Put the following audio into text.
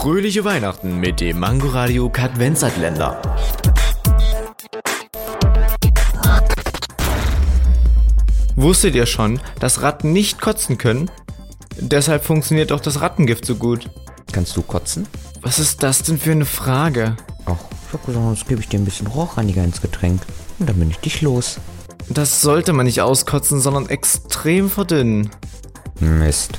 Fröhliche Weihnachten mit dem Mangoradio Kadvenzatländer. Wusstet ihr schon, dass Ratten nicht kotzen können? Deshalb funktioniert auch das Rattengift so gut. Kannst du kotzen? Was ist das denn für eine Frage? Ach, ich hab gesagt, jetzt gebe ich dir ein bisschen Rohrreiniger ins Getränk. Und dann bin ich dich los. Das sollte man nicht auskotzen, sondern extrem verdünnen. Mist.